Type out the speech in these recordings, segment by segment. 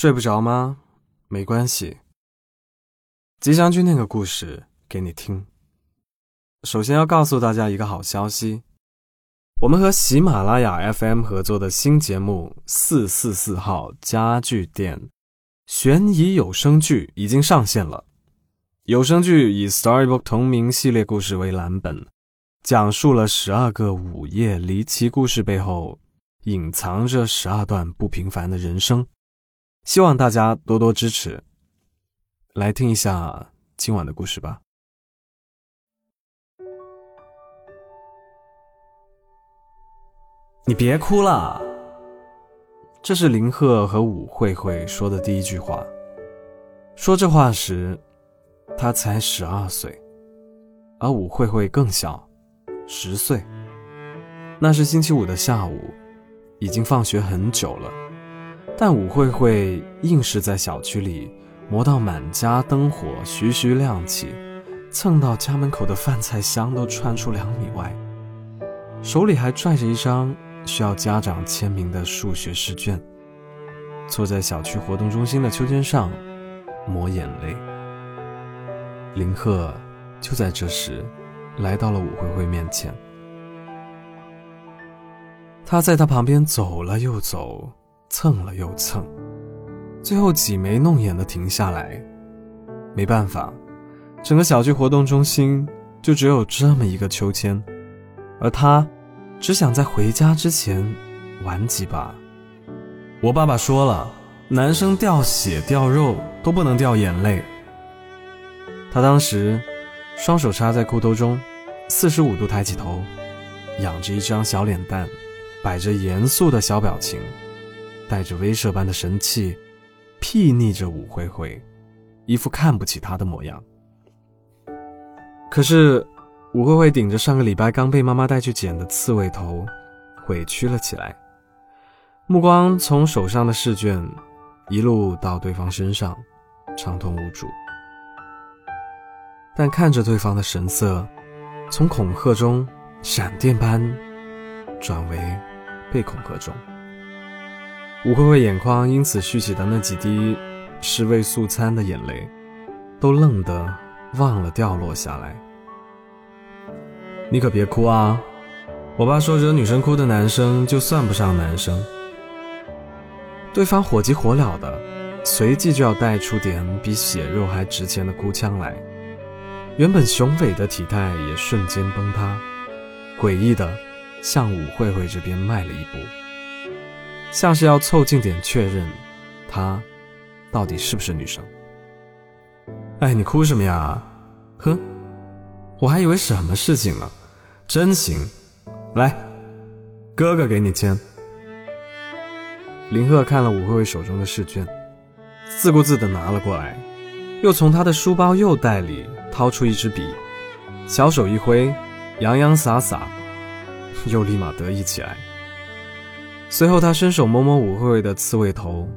睡不着吗？没关系，吉祥君那个故事给你听。首先要告诉大家一个好消息，我们和喜马拉雅 FM 合作的新节目《四四四号家具店》悬疑有声剧已经上线了。有声剧以 Storybook 同名系列故事为蓝本，讲述了十二个午夜离奇故事背后隐藏着十二段不平凡的人生。希望大家多多支持。来听一下今晚的故事吧。你别哭了，这是林鹤和武慧慧说的第一句话。说这话时。他才十二岁，而武慧慧更小，十岁。那是星期五的下午，已经放学很久了，但武慧慧硬是在小区里磨到满家灯火徐徐亮起，蹭到家门口的饭菜香都窜出两米外，手里还拽着一张需要家长签名的数学试卷，坐在小区活动中心的秋千上，抹眼泪。林鹤就在这时来到了武慧慧面前，他在她旁边走了又走，蹭了又蹭，最后挤眉弄眼的停下来。没办法，整个小区活动中心就只有这么一个秋千，而他只想在回家之前玩几把。我爸爸说了，男生掉血掉肉都不能掉眼泪。他当时双手插在裤兜中，四十五度抬起头，仰着一张小脸蛋，摆着严肃的小表情，带着威慑般的神气，睥睨着武慧慧，一副看不起他的模样。可是，武慧慧顶着上个礼拜刚被妈妈带去剪的刺猬头，委屈了起来，目光从手上的试卷一路到对方身上，畅通无阻。但看着对方的神色，从恐吓中闪电般转为被恐吓中。吴慧慧眼眶因此蓄起的那几滴是味素餐的眼泪，都愣得忘了掉落下来。你可别哭啊！我爸说惹女生哭的男生就算不上男生。对方火急火燎的，随即就要带出点比血肉还值钱的哭腔来。原本雄伟的体态也瞬间崩塌，诡异的向武慧慧这边迈了一步，像是要凑近点确认，她到底是不是女生。哎，你哭什么呀？哼，我还以为什么事情呢，真行，来，哥哥给你签。林鹤看了武慧慧手中的试卷，自顾自地拿了过来。又从他的书包右袋里掏出一支笔，小手一挥，洋洋洒洒，又立马得意起来。随后，他伸手摸摸武慧慧的刺猬头，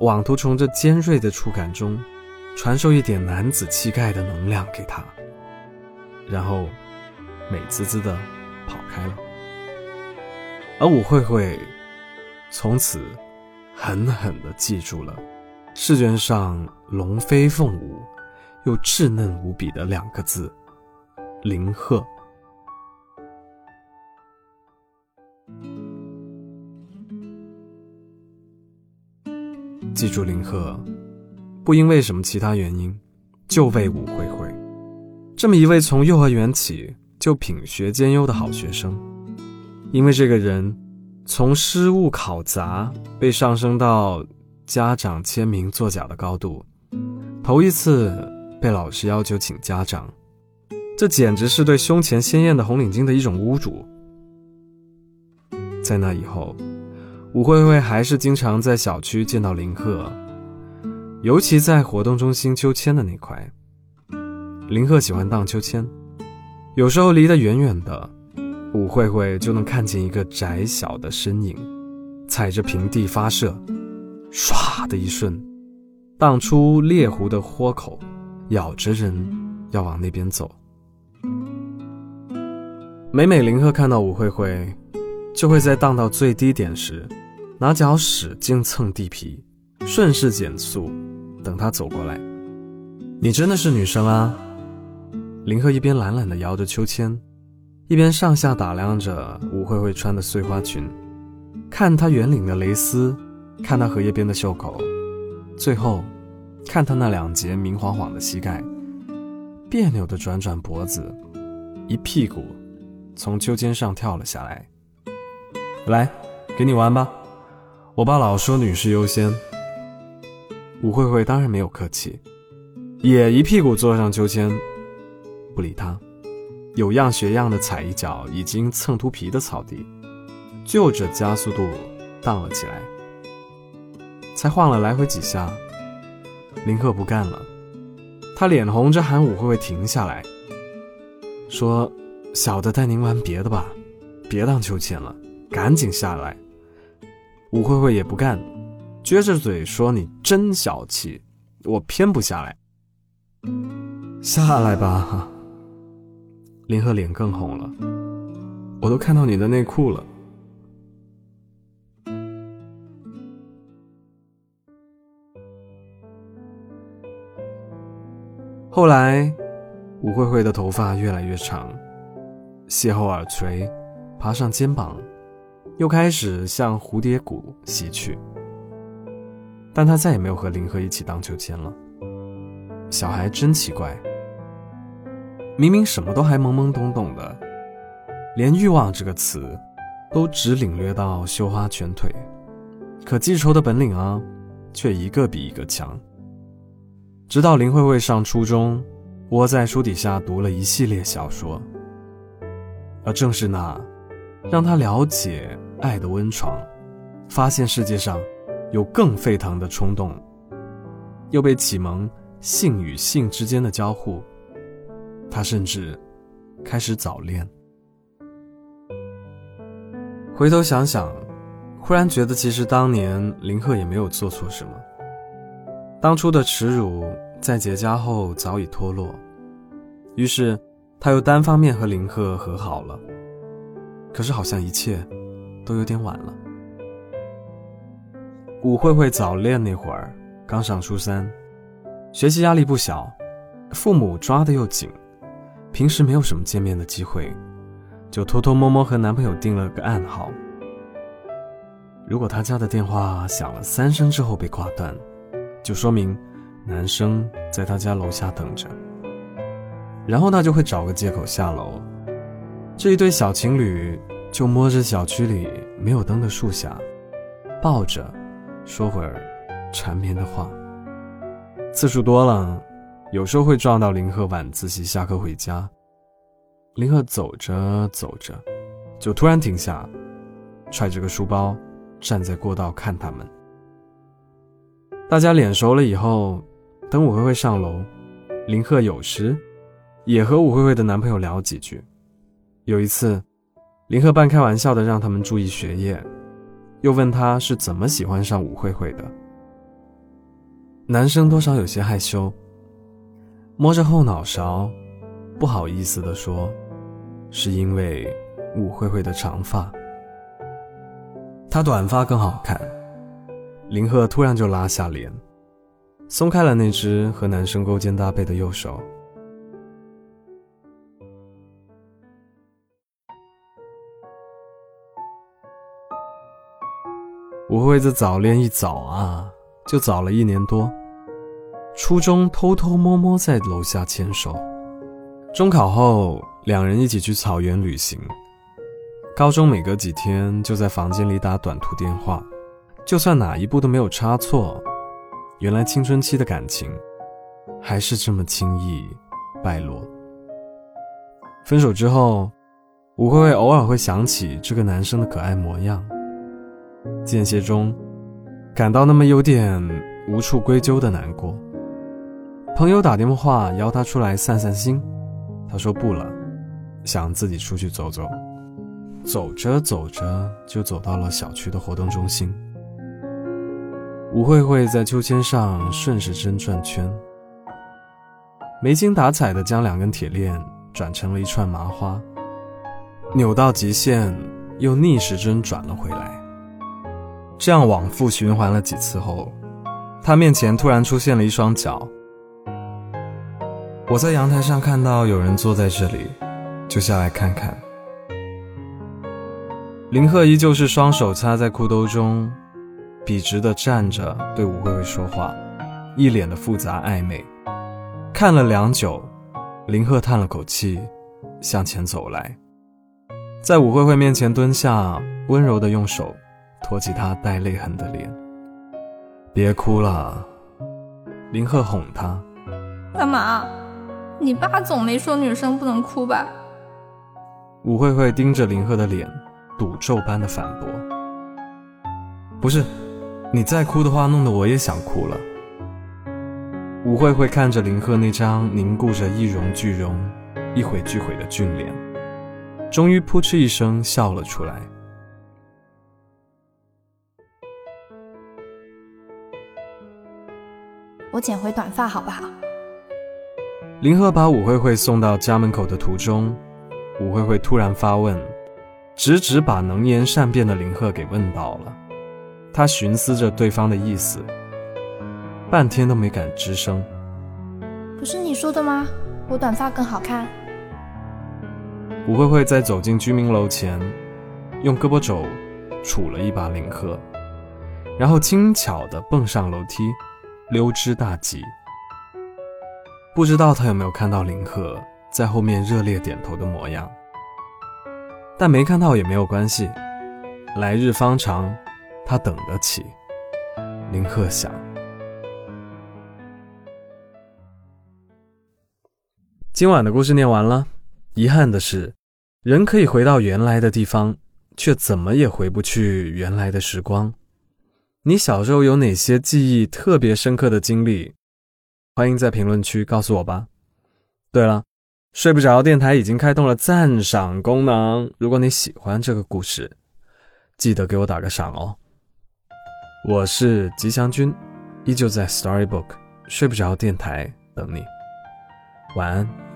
妄图从这尖锐的触感中传授一点男子气概的能量给他，然后美滋滋的跑开了。而武慧慧从此狠狠地记住了。试卷上龙飞凤舞，又稚嫩无比的两个字“林鹤”。记住林鹤，不因为什么其他原因，就为武慧慧，这么一位从幼儿园起就品学兼优的好学生。因为这个人，从失误考砸被上升到。家长签名作假的高度，头一次被老师要求请家长，这简直是对胸前鲜艳的红领巾的一种侮辱。在那以后，武慧慧还是经常在小区见到林鹤，尤其在活动中心秋千的那块。林鹤喜欢荡秋千，有时候离得远远的，武慧慧就能看见一个窄小的身影，踩着平地发射。唰的一瞬，荡出猎狐的豁口，咬着人要往那边走。每每林鹤看到武慧慧，就会在荡到最低点时，拿脚使劲蹭地皮，顺势减速，等他走过来。你真的是女生啊？林鹤一边懒懒地摇着秋千，一边上下打量着吴慧慧穿的碎花裙，看她圆领的蕾丝，看她荷叶边的袖口，最后，看她那两截明晃晃的膝盖，别扭地转转脖子，一屁股从秋千上跳了下来。来，给你玩吧，我爸老说女士优先。吴慧慧当然没有客气，也一屁股坐上秋千。不理他，有样学样的踩一脚已经蹭秃皮的草地，就着加速度荡了起来。才晃了来回几下，林克不干了，他脸红着喊武慧慧停下来，说：“小的带您玩别的吧，别荡秋千了，赶紧下来。”武慧慧也不干，撅着嘴说：“你真小气，我偏不下来，下来吧。”林鹤脸更红了，我都看到你的内裤了。后来，吴慧慧的头发越来越长，邂逅耳垂，爬上肩膀，又开始向蝴蝶谷袭去。但他再也没有和林鹤一起荡秋千了。小孩真奇怪。明明什么都还懵懵懂懂的，连欲望这个词，都只领略到绣花拳腿，可记仇的本领啊，却一个比一个强。直到林慧慧上初中，窝在书底下读了一系列小说，而正是那，让她了解爱的温床，发现世界上有更沸腾的冲动，又被启蒙性与性之间的交互。他甚至开始早恋。回头想想，忽然觉得其实当年林鹤也没有做错什么。当初的耻辱在结痂后早已脱落，于是他又单方面和林鹤和好了。可是好像一切都有点晚了。武慧慧早恋那会儿刚上初三，学习压力不小，父母抓的又紧。平时没有什么见面的机会，就偷偷摸摸和男朋友定了个暗号。如果他家的电话响了三声之后被挂断，就说明男生在他家楼下等着。然后他就会找个借口下楼，这一对小情侣就摸着小区里没有灯的树下，抱着，说会儿缠绵的话。次数多了。有时候会撞到林鹤晚自习下课回家，林鹤走着走着，就突然停下，揣着个书包，站在过道看他们。大家脸熟了以后，等武慧慧上楼，林鹤有时也和武慧慧的男朋友聊几句。有一次，林鹤半开玩笑的让他们注意学业，又问他是怎么喜欢上武慧慧的。男生多少有些害羞。摸着后脑勺，不好意思的说：“是因为武慧慧的长发，她短发更好看。”林鹤突然就拉下脸，松开了那只和男生勾肩搭背的右手。武慧慧的早恋一早啊，就早了一年多。初中偷偷摸摸在楼下牵手，中考后两人一起去草原旅行。高中每隔几天就在房间里打短途电话，就算哪一步都没有差错，原来青春期的感情还是这么轻易败落。分手之后，吴慧慧偶尔会想起这个男生的可爱模样，间歇中感到那么有点无处归咎的难过。朋友打电话邀他出来散散心，他说不了，想自己出去走走。走着走着就走到了小区的活动中心。吴慧慧在秋千上顺时针转圈，没精打采的将两根铁链转成了一串麻花，扭到极限又逆时针转了回来。这样往复循环了几次后，他面前突然出现了一双脚。我在阳台上看到有人坐在这里，就下来看看。林鹤依旧是双手插在裤兜中，笔直的站着对吴慧慧说话，一脸的复杂暧昧。看了良久，林鹤叹了口气，向前走来，在武慧慧面前蹲下，温柔的用手托起她带泪痕的脸。别哭了，林鹤哄她。干嘛？你爸总没说女生不能哭吧？武慧慧盯着林鹤的脸，赌咒般的反驳。不是，你再哭的话，弄得我也想哭了。武慧慧看着林鹤那张凝固着一荣俱荣、一毁俱毁的俊脸，终于扑哧一声笑了出来。我剪回短发好不好？林鹤把武慧慧送到家门口的途中，武慧慧突然发问，直直把能言善辩的林鹤给问到了。他寻思着对方的意思。半天都没敢吱声。不是你说的吗？我短发更好看。武慧慧在走进居民楼前，用胳膊肘杵了一把林鹤，然后轻巧地蹦上楼梯，溜之大吉。不知道他有没有看到林鹤在后面热烈点头的模样，但没看到也没有关系，来日方长，他等得起。林鹤想。今晚的故事念完了。遗憾的是，人可以回到原来的地方，却怎么也回不去原来的时光。你小时候有哪些记忆特别深刻的经历？欢迎在评论区告诉我吧。对了，睡不着电台已经开通了赞赏功能，如果你喜欢这个故事，记得给我打个赏哦。我是吉祥君，依旧在 Storybook 睡不着电台等你。晚安。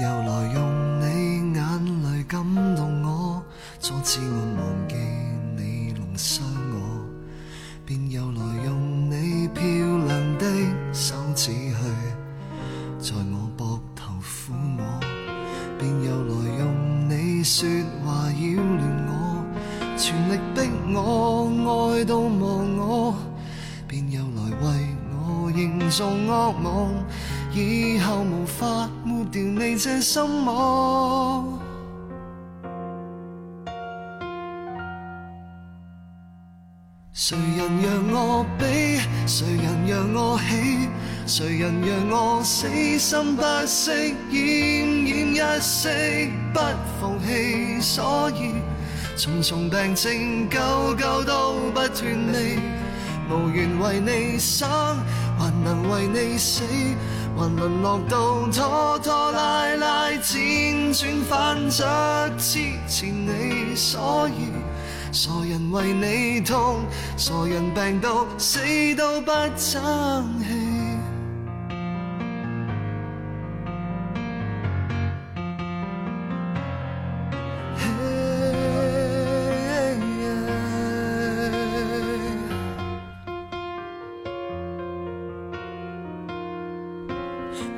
又来用你眼泪感动我，阻止我忘记你弄伤我，便又来用你漂亮的手指去在我膊头抚摸，便又来用你说话扰乱我，全力逼我爱到忘我，便又来为我营造恶梦。以后无法抹掉你这心魔。谁人让我悲？谁人让我喜？谁人让我死心不息？奄奄一息不放弃，所以重重病症，久久都不断离。无缘为你生，还能为你死。还沦落到拖拖拉拉，辗转反侧支持你，所以傻人为你痛，傻人病到死都不争气。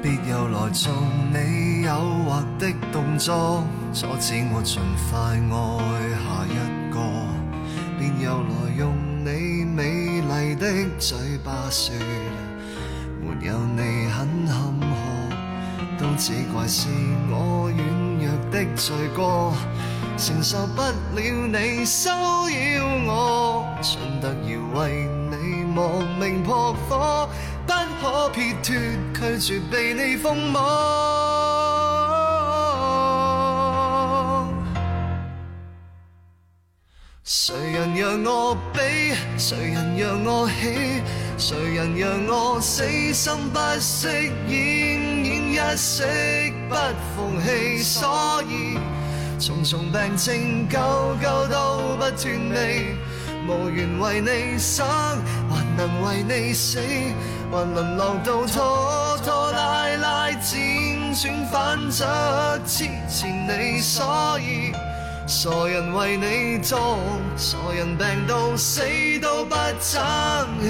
别又来做你诱惑的动作，阻止我尽快爱下一个。便又来用你美丽的嘴巴说，没有你很坎坷，都只怪是我软弱的罪过，承受不了你骚扰我，蠢得要为你亡命扑火。可撇脱，拒绝被你封魔。谁人让我悲？谁人让我喜？谁人让我死心不息？奄奄一息不放弃，所以重重病症，久久都不断离。无缘为你生。能为你死，还沦落到拖拖拉拉，辗转反侧，痴缠你，所以傻人为你做，傻人病到死都不争气。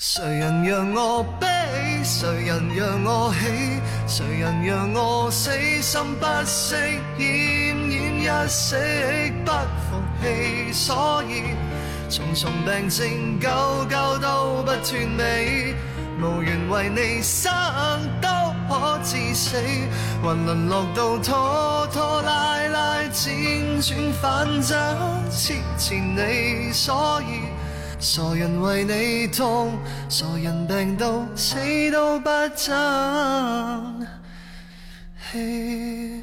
谁人让我悲？谁人让我喜？谁人让我死心不息？奄奄一息不服气，所以重重病症久久都不断尾，无缘为你生都可致死，还沦落到拖拖拉拉，辗转反侧，痴缠你，所以。傻人为你痛，傻人病到死都不争气。